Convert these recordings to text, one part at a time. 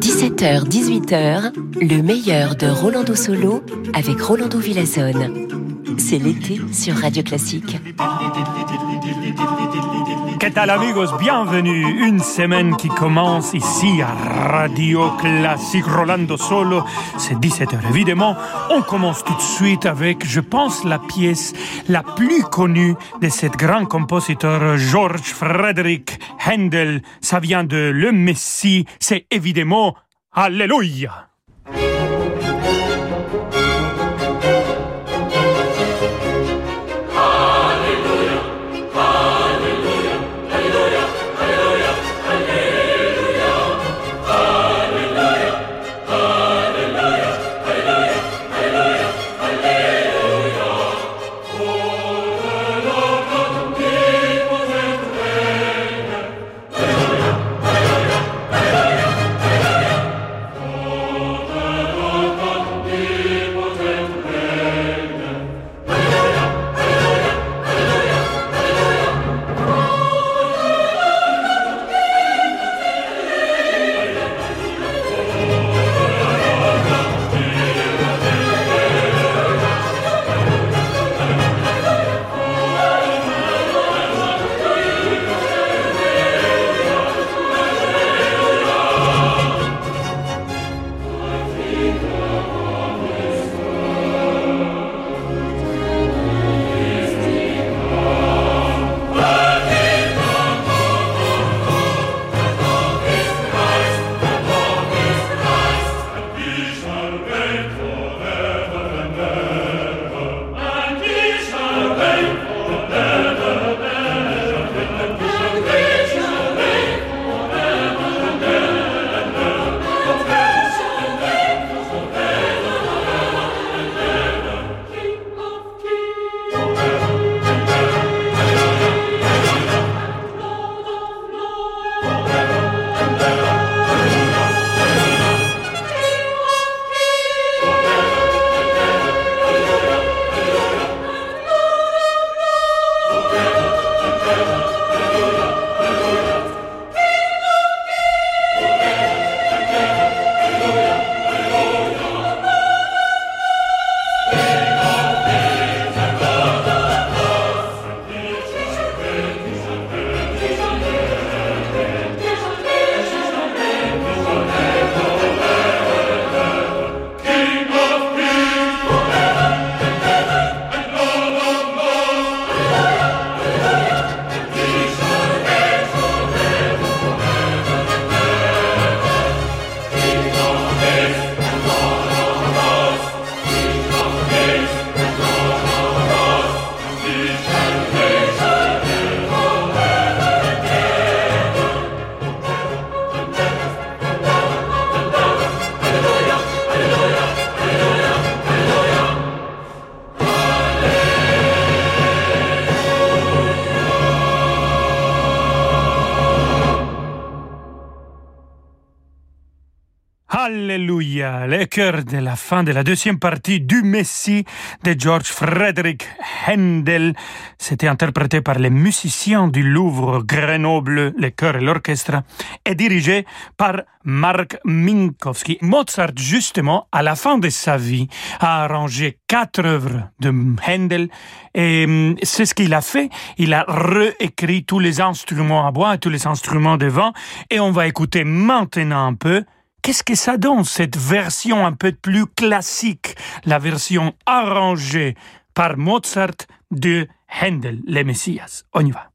17h, 18h, le meilleur de Rolando Solo avec Rolando Villazone. C'est l'été sur Radio Classique. ¿Qué tal amigos? Bienvenue. Une semaine qui commence ici à Radio Classique Rolando Solo. C'est 17h évidemment. On commence tout de suite avec, je pense, la pièce la plus connue de cet grand compositeur George Frederick Handel. Ça vient de Le Messie. C'est évidemment Alléluia. Le cœur de la fin de la deuxième partie du Messie de George Frederick Handel. C'était interprété par les musiciens du Louvre Grenoble, le chœur et l'orchestre, et dirigé par Mark Minkowski. Mozart, justement, à la fin de sa vie, a arrangé quatre œuvres de Handel et hum, c'est ce qu'il a fait. Il a réécrit tous les instruments à bois tous les instruments de vent et on va écouter maintenant un peu Qu'est-ce que ça donne, cette version un peu plus classique, la version arrangée par Mozart de Handel, les Messias? On y va.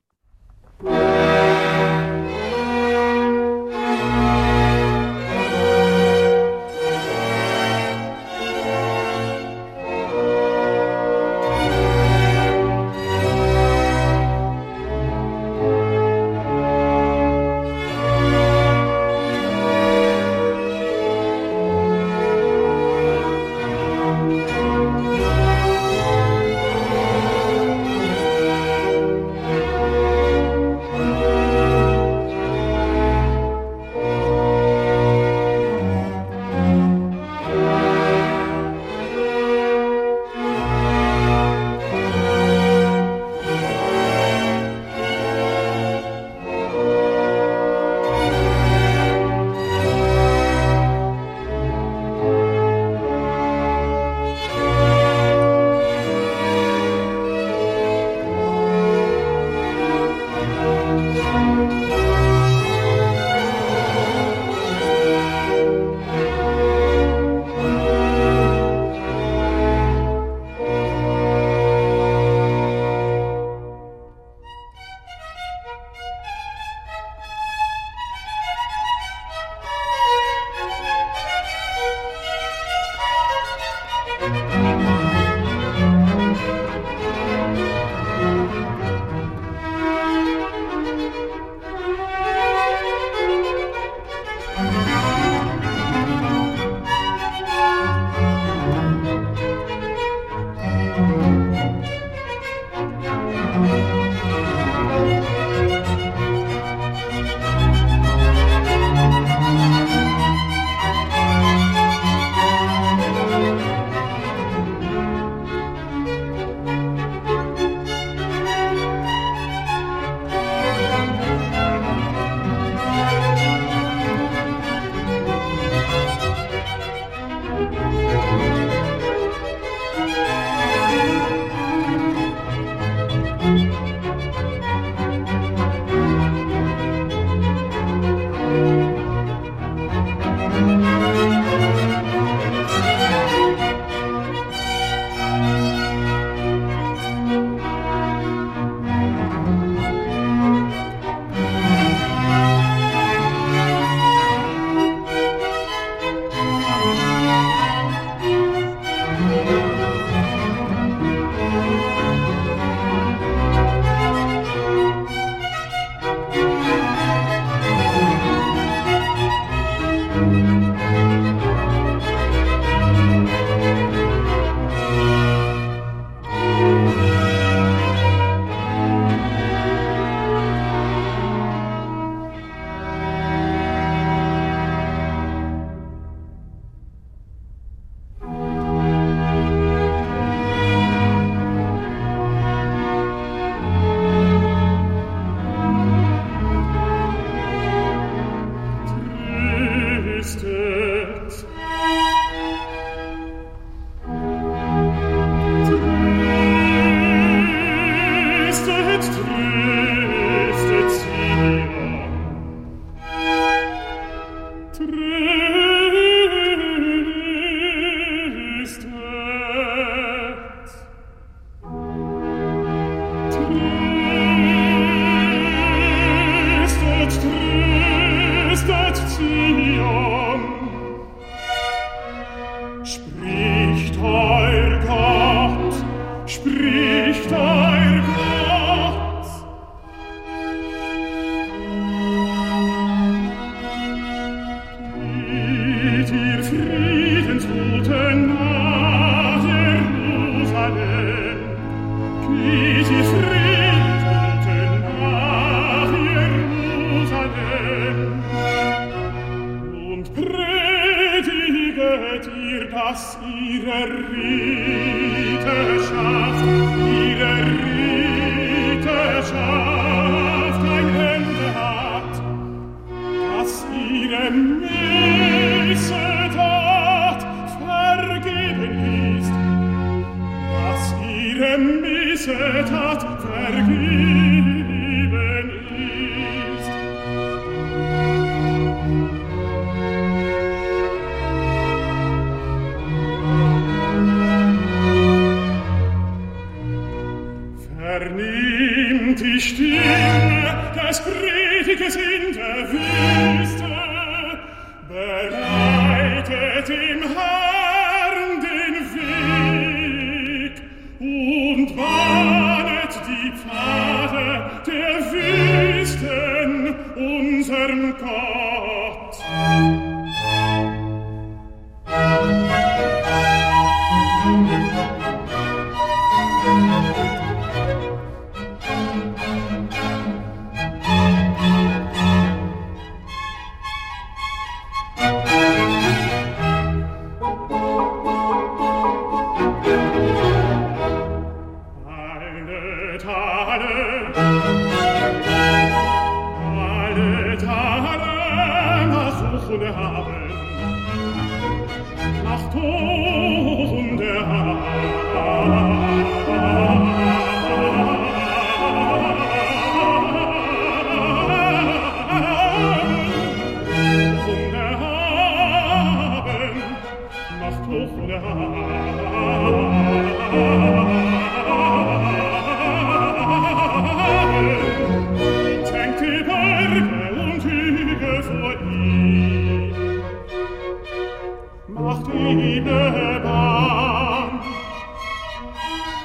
Vergebenmi setat, vergib.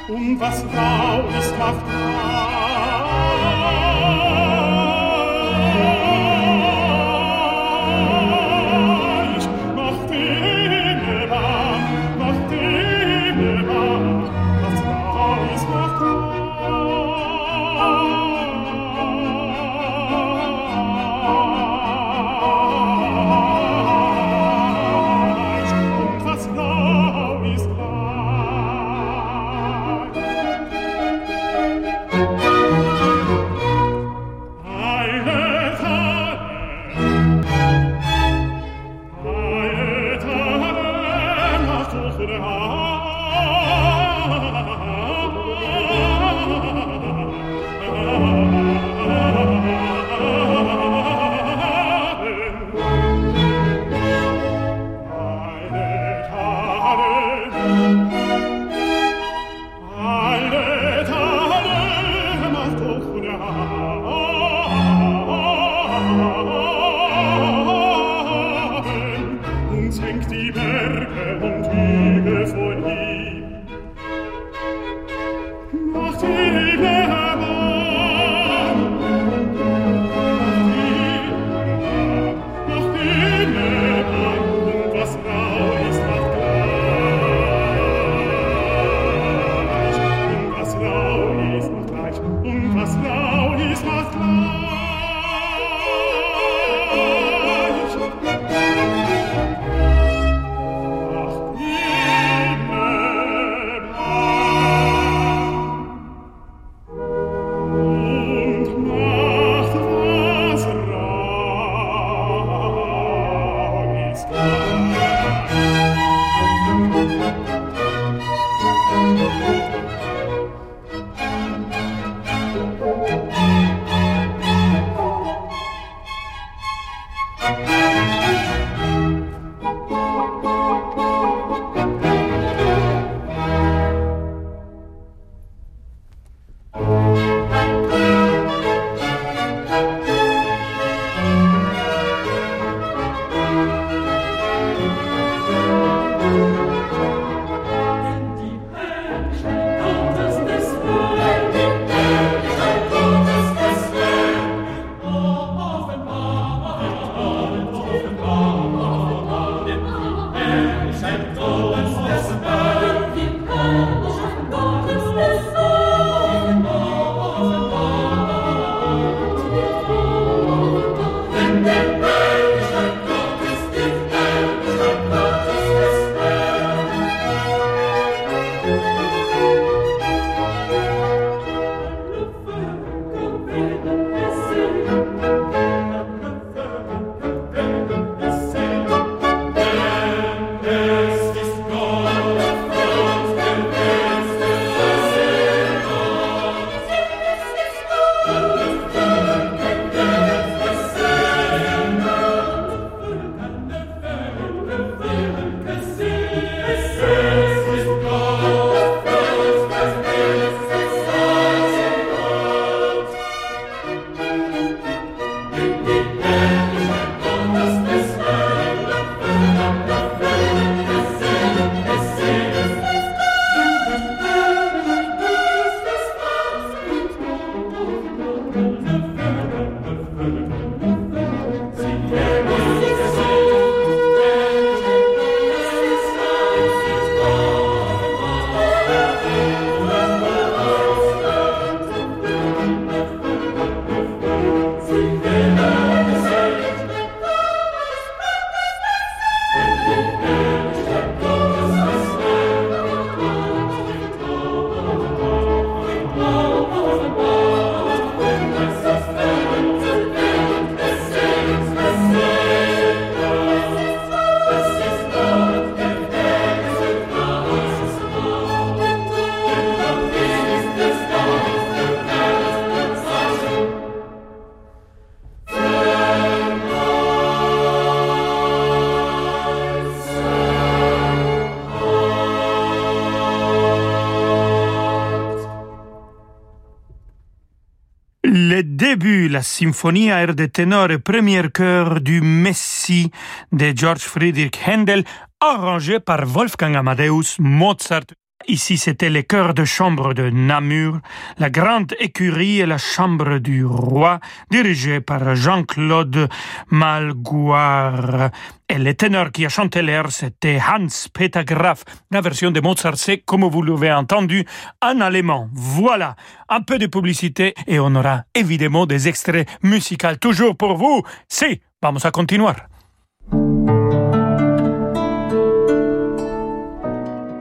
um was Frau ist macht Frau. À air de ténor et premier chœur du Messie de George Friedrich Händel, arrangé par Wolfgang Amadeus Mozart. Ici, c'était les chœurs de chambre de Namur, la grande écurie et la chambre du roi, dirigée par Jean-Claude Malgouard. Et le ténor qui a chanté l'air, c'était Hans-Peter Graf. La version de Mozart, c'est, comme vous l'avez entendu, en allemand. Voilà, un peu de publicité et on aura évidemment des extraits musicaux toujours pour vous. Si, vamos a continuar.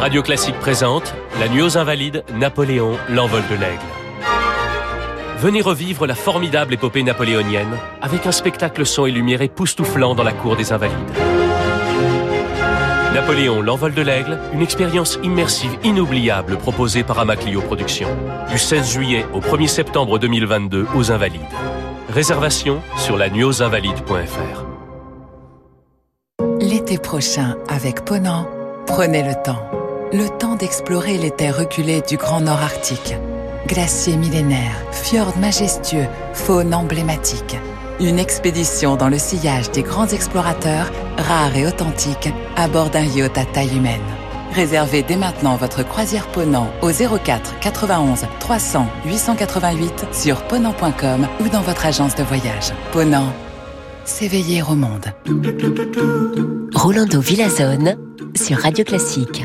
Radio Classique présente La nuit aux Invalides, Napoléon, l'envol de l'aigle. Venez revivre la formidable épopée napoléonienne avec un spectacle son et lumière époustouflant dans la cour des Invalides. Napoléon, l'envol de l'aigle, une expérience immersive inoubliable proposée par Amaclio Productions. Du 16 juillet au 1er septembre 2022 aux Invalides. Réservation sur la invalides.fr. L'été prochain, avec Ponant, prenez le temps le temps d'explorer les terres reculées du Grand Nord Arctique. Glaciers millénaires, fjords majestueux, faune emblématique. Une expédition dans le sillage des grands explorateurs, rares et authentiques, à bord d'un yacht à taille humaine. Réservez dès maintenant votre croisière Ponant au 04 91 300 888 sur ponant.com ou dans votre agence de voyage. Ponant, s'éveiller au monde. Rolando Villazone sur Radio Classique.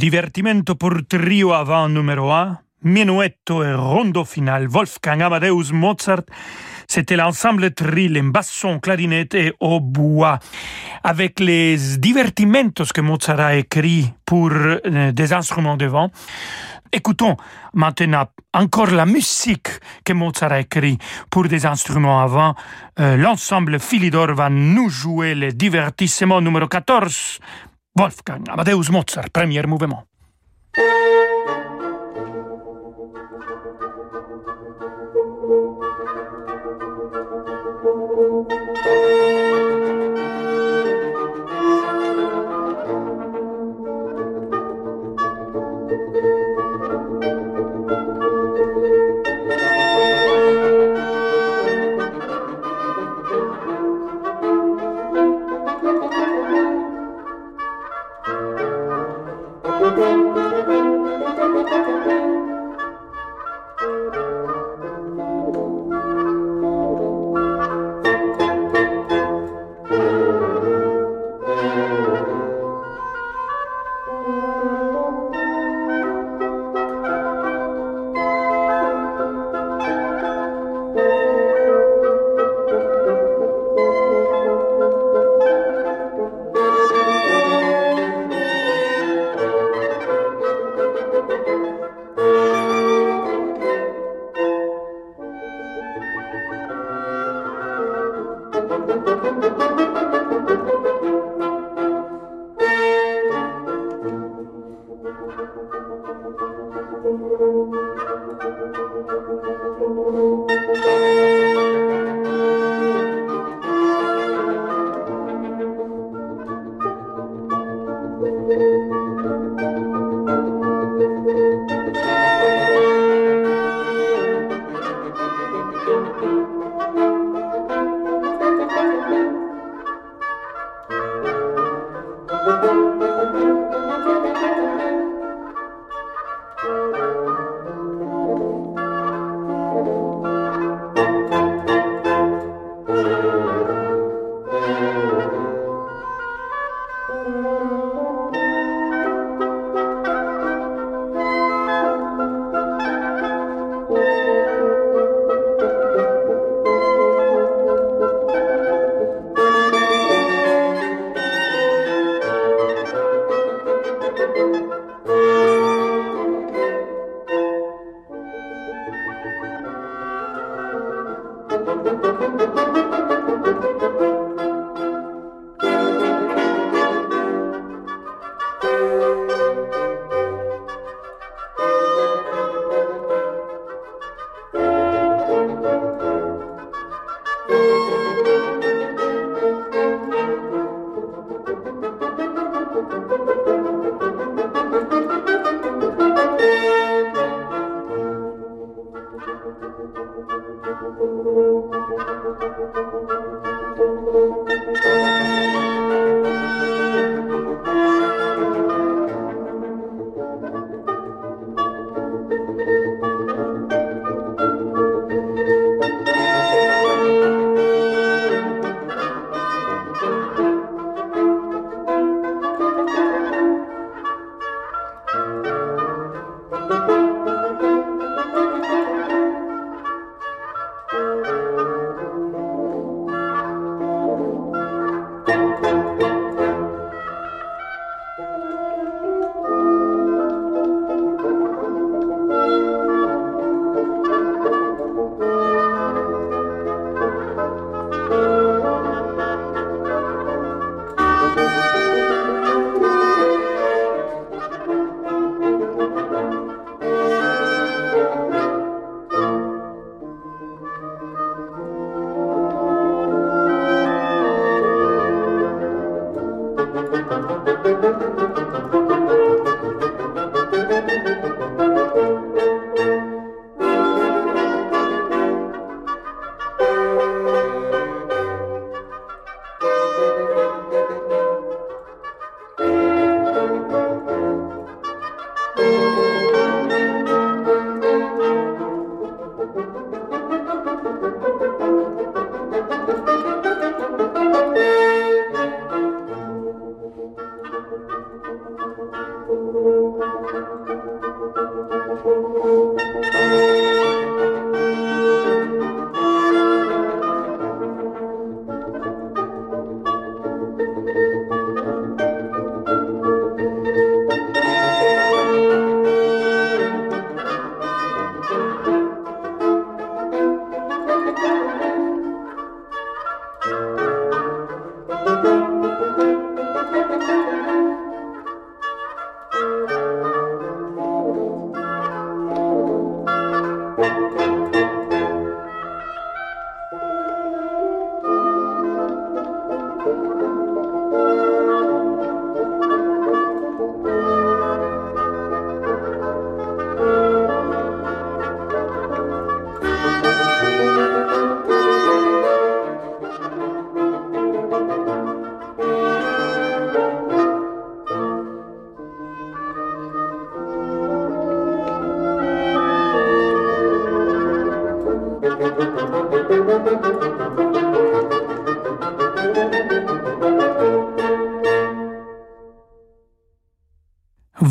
divertimento pour trio avant numéro 1, Minuetto et rondo final, Wolfgang Amadeus Mozart, c'était l'ensemble trill en basson, clarinette et au bois, avec les divertimentos que Mozart a écrit pour euh, des instruments de vent. Écoutons maintenant encore la musique que Mozart a écrit pour des instruments avant. Euh, l'ensemble Philidor va nous jouer le divertissement numéro 14 Wolfgang Amadeus Mozart, premier mouvement.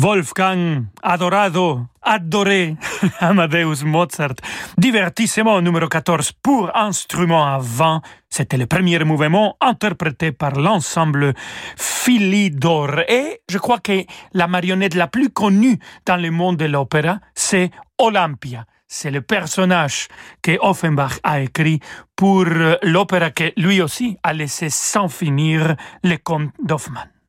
Wolfgang, adorado, adoré, Amadeus Mozart. Divertissement numéro 14 pour instrument à vent. C'était le premier mouvement interprété par l'ensemble Philidor. Et je crois que la marionnette la plus connue dans le monde de l'opéra, c'est Olympia. C'est le personnage que Offenbach a écrit pour l'opéra que lui aussi a laissé sans finir le conte d'Hoffmann.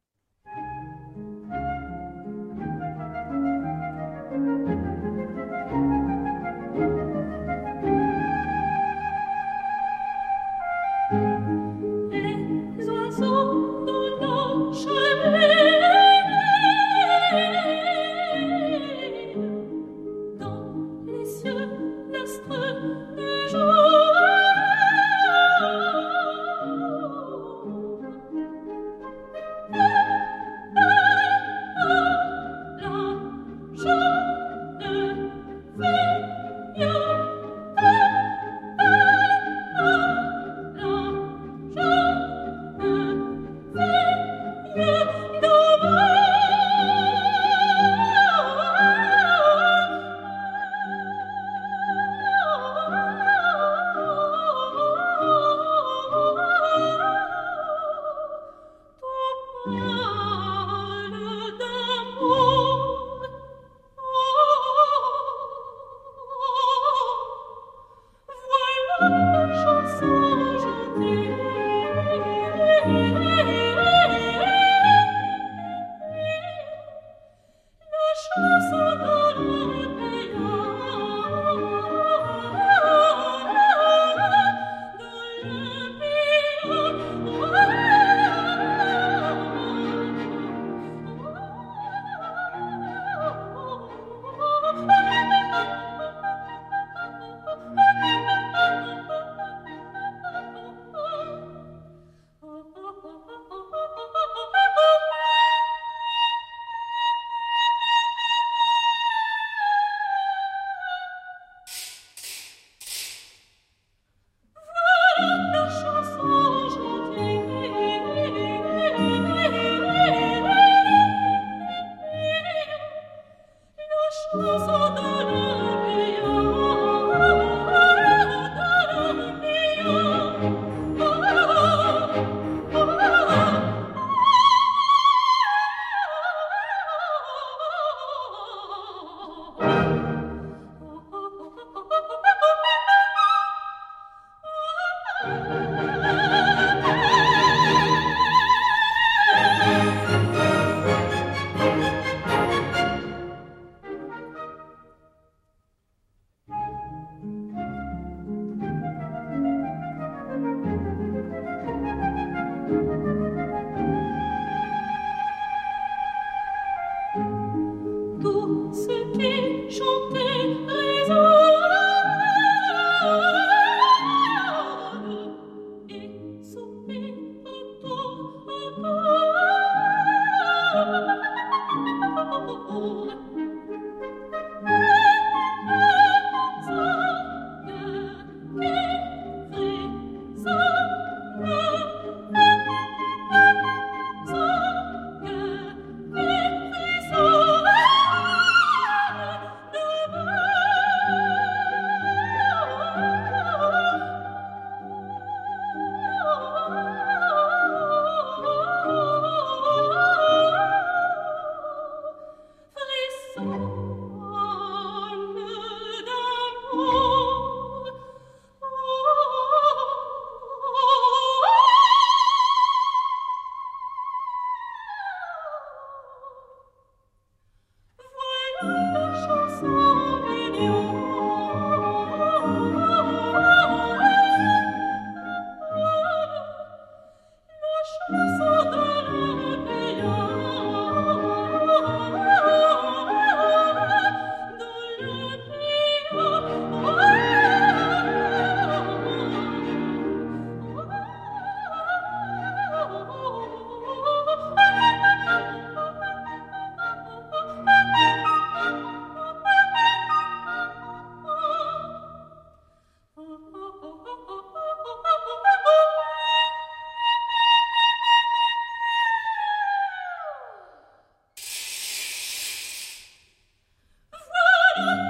Oh.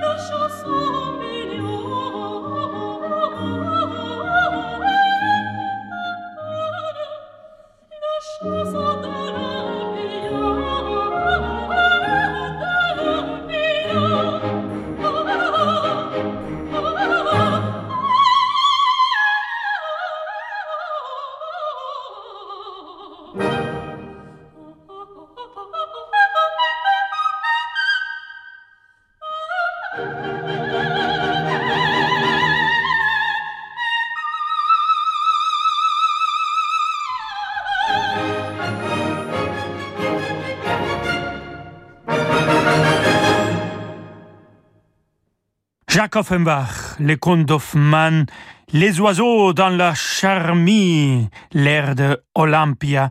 lo so Jacques Offenbach, les contes les oiseaux dans la charmille, l'air de Olympia,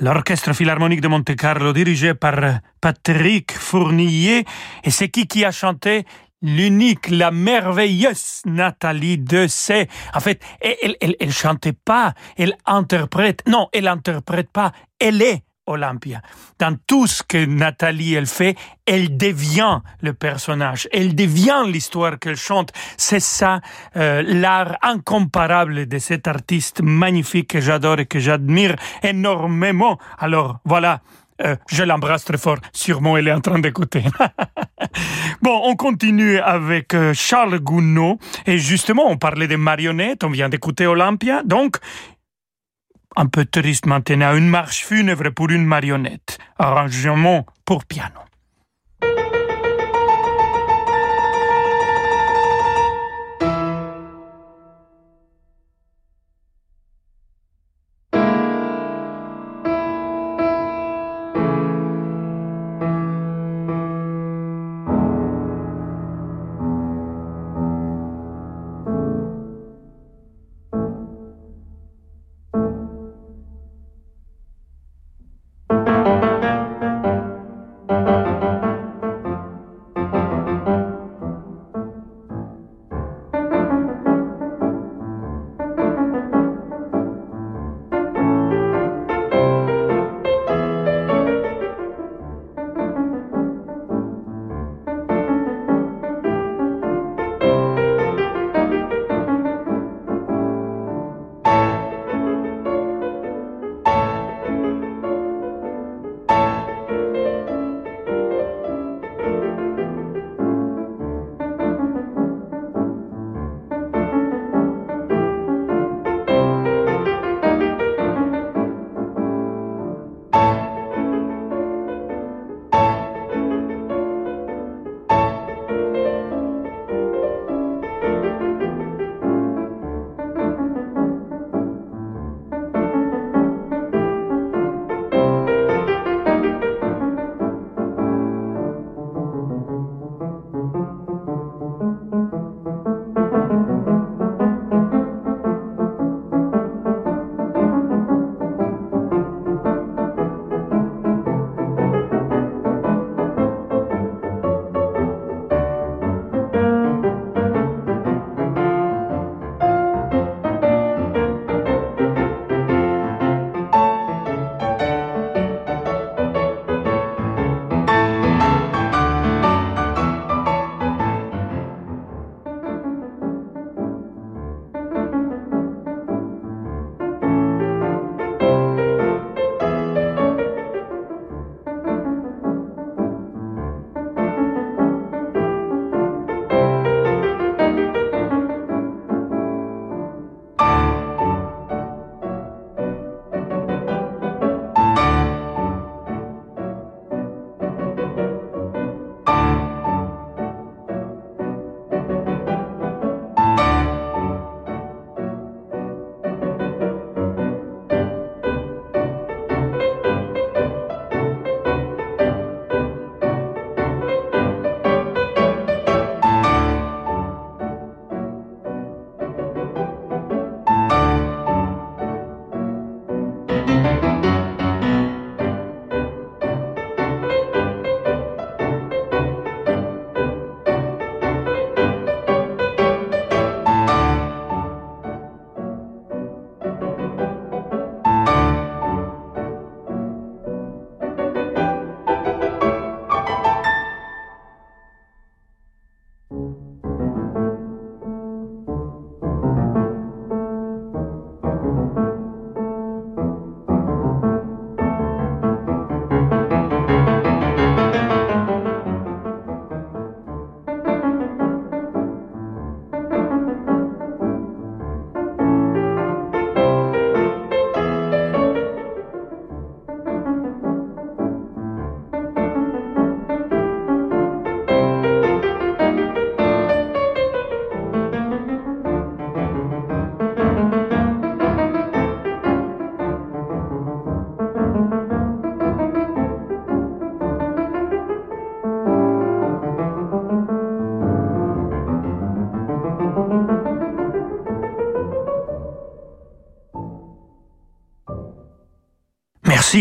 l'orchestre philharmonique de Monte-Carlo dirigé par Patrick Fournier, et c'est qui qui a chanté l'unique, la merveilleuse Nathalie Dessay. En fait, elle, elle, elle chantait pas, elle interprète. Non, elle interprète pas, elle est Olympia. Dans tout ce que Nathalie elle fait, elle devient le personnage, elle devient l'histoire qu'elle chante. C'est ça euh, l'art incomparable de cet artiste magnifique que j'adore et que j'admire énormément. Alors voilà. Euh, je l'embrasse très fort. Sûrement, elle est en train d'écouter. bon, on continue avec euh, Charles Gounod. Et justement, on parlait des marionnettes. On vient d'écouter Olympia. Donc, un peu triste maintenant, une marche funèbre pour une marionnette, arrangement pour piano.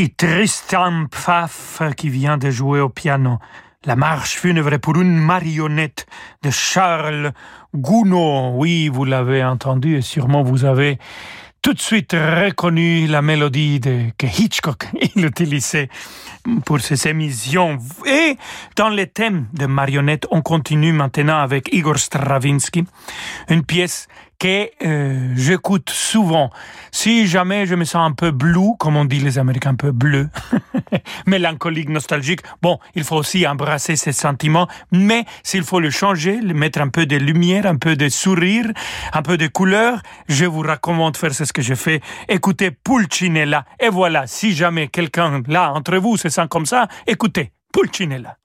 Tristan Pfaff qui vient de jouer au piano. La marche funèbre pour une marionnette de Charles Gounod. Oui, vous l'avez entendu et sûrement vous avez tout de suite reconnu la mélodie de, que Hitchcock il utilisait pour ses émissions. Et dans les thèmes de marionnettes, on continue maintenant avec Igor Stravinsky, une pièce que euh, j'écoute souvent. Si jamais je me sens un peu blue, comme on dit les Américains, un peu bleu, mélancolique, nostalgique, bon, il faut aussi embrasser ces sentiments, mais s'il faut le changer, mettre un peu de lumière, un peu de sourire, un peu de couleur, je vous recommande de faire ce que je fais. Écoutez Pulcinella. Et voilà, si jamais quelqu'un là entre vous se sent comme ça, écoutez Pulcinella.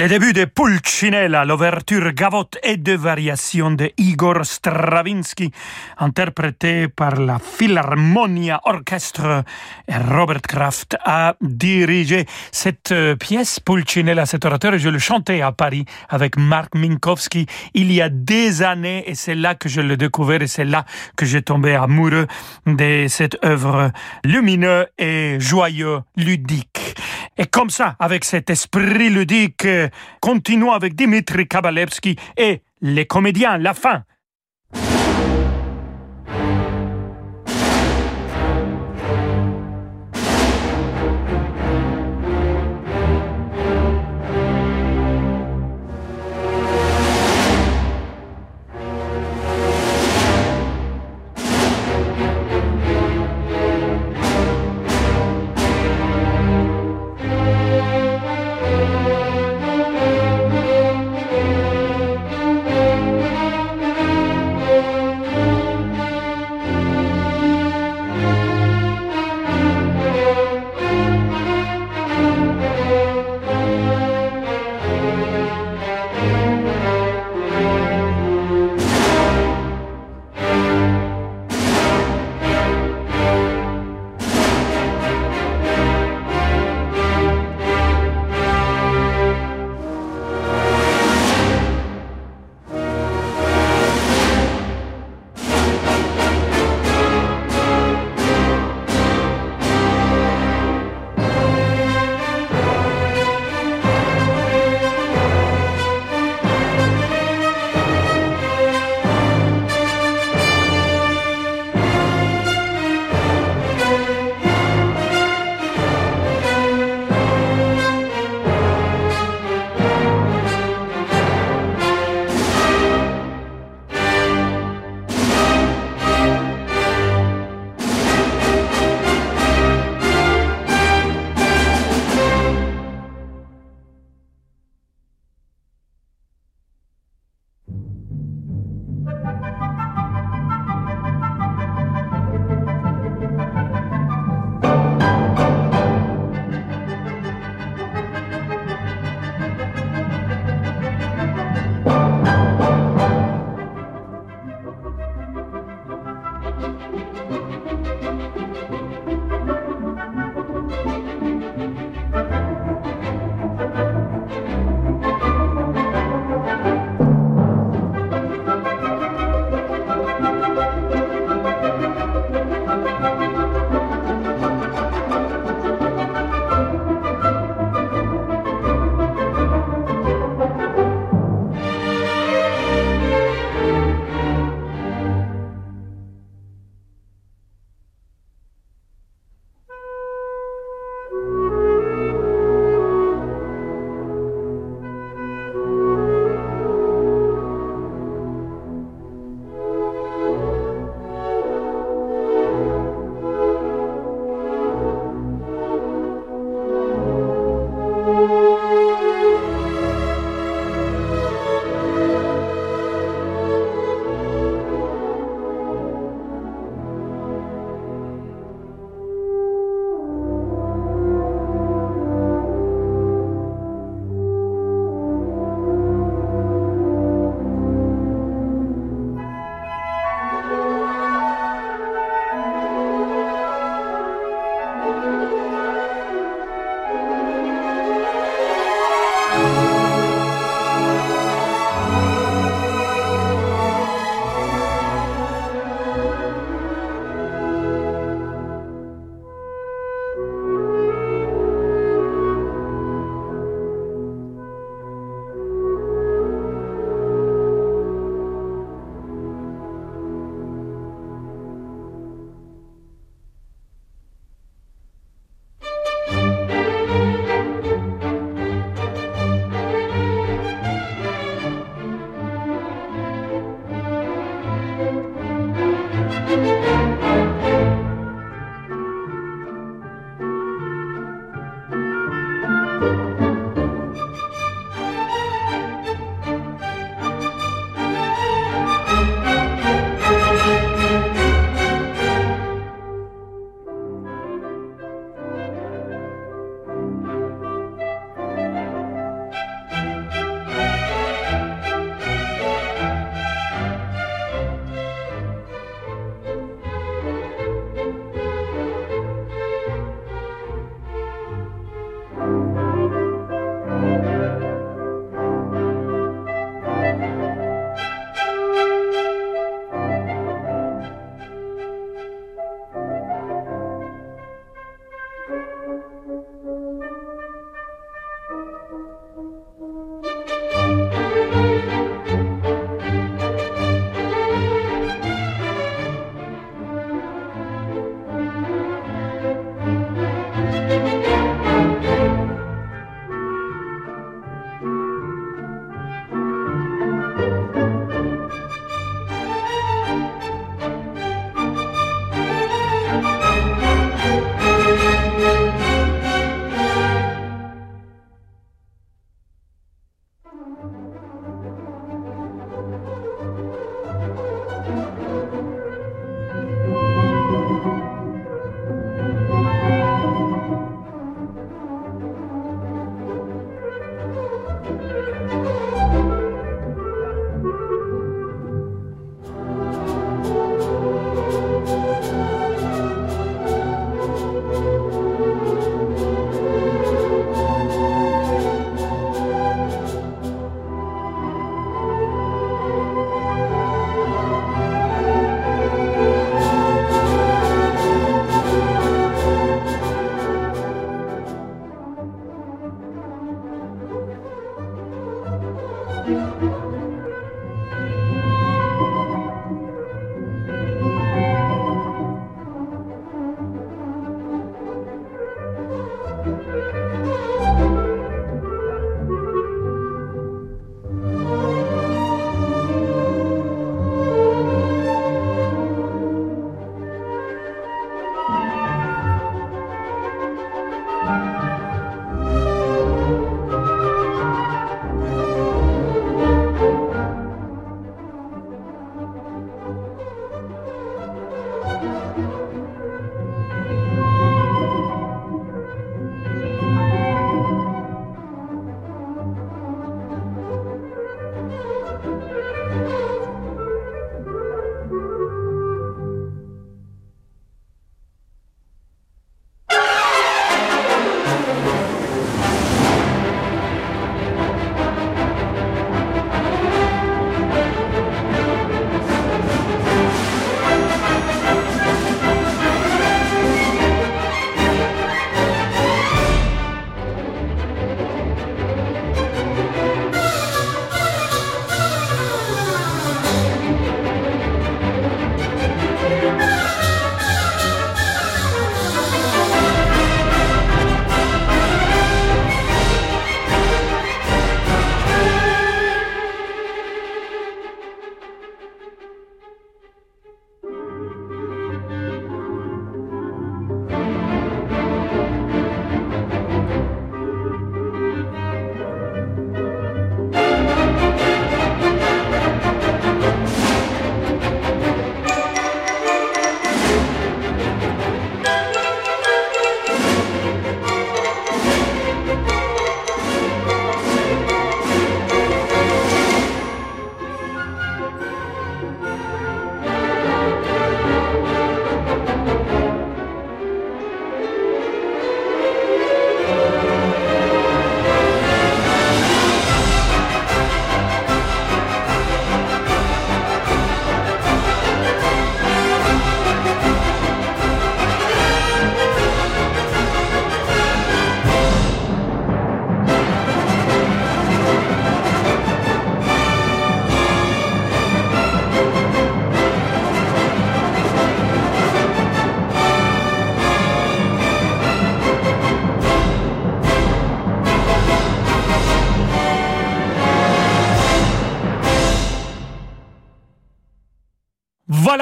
Le début de Pulcinella, l'ouverture gavotte et de variations de Igor Stravinsky, interprété par la Philharmonia Orchestra. Et Robert Kraft a dirigé cette euh, pièce, Pulcinella, cet orateur, je le chantais à Paris avec Mark Minkowski il y a des années, et c'est là que je l'ai découvert, et c'est là que j'ai tombé amoureux de cette œuvre lumineux et joyeux, ludique. Et comme ça, avec cet esprit ludique, continuons avec Dimitri Kabalevski et les comédiens, la fin.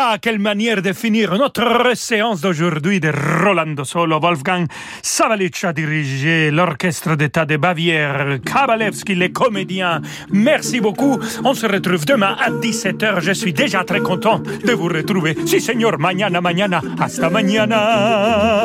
Voilà quelle manière de finir notre séance d'aujourd'hui de Rolando Solo. Wolfgang Savalic a dirigé l'orchestre d'État de Bavière, Kabalevski, les comédiens. Merci beaucoup. On se retrouve demain à 17h. Je suis déjà très content de vous retrouver. Si, señor, mañana, mañana. Hasta mañana.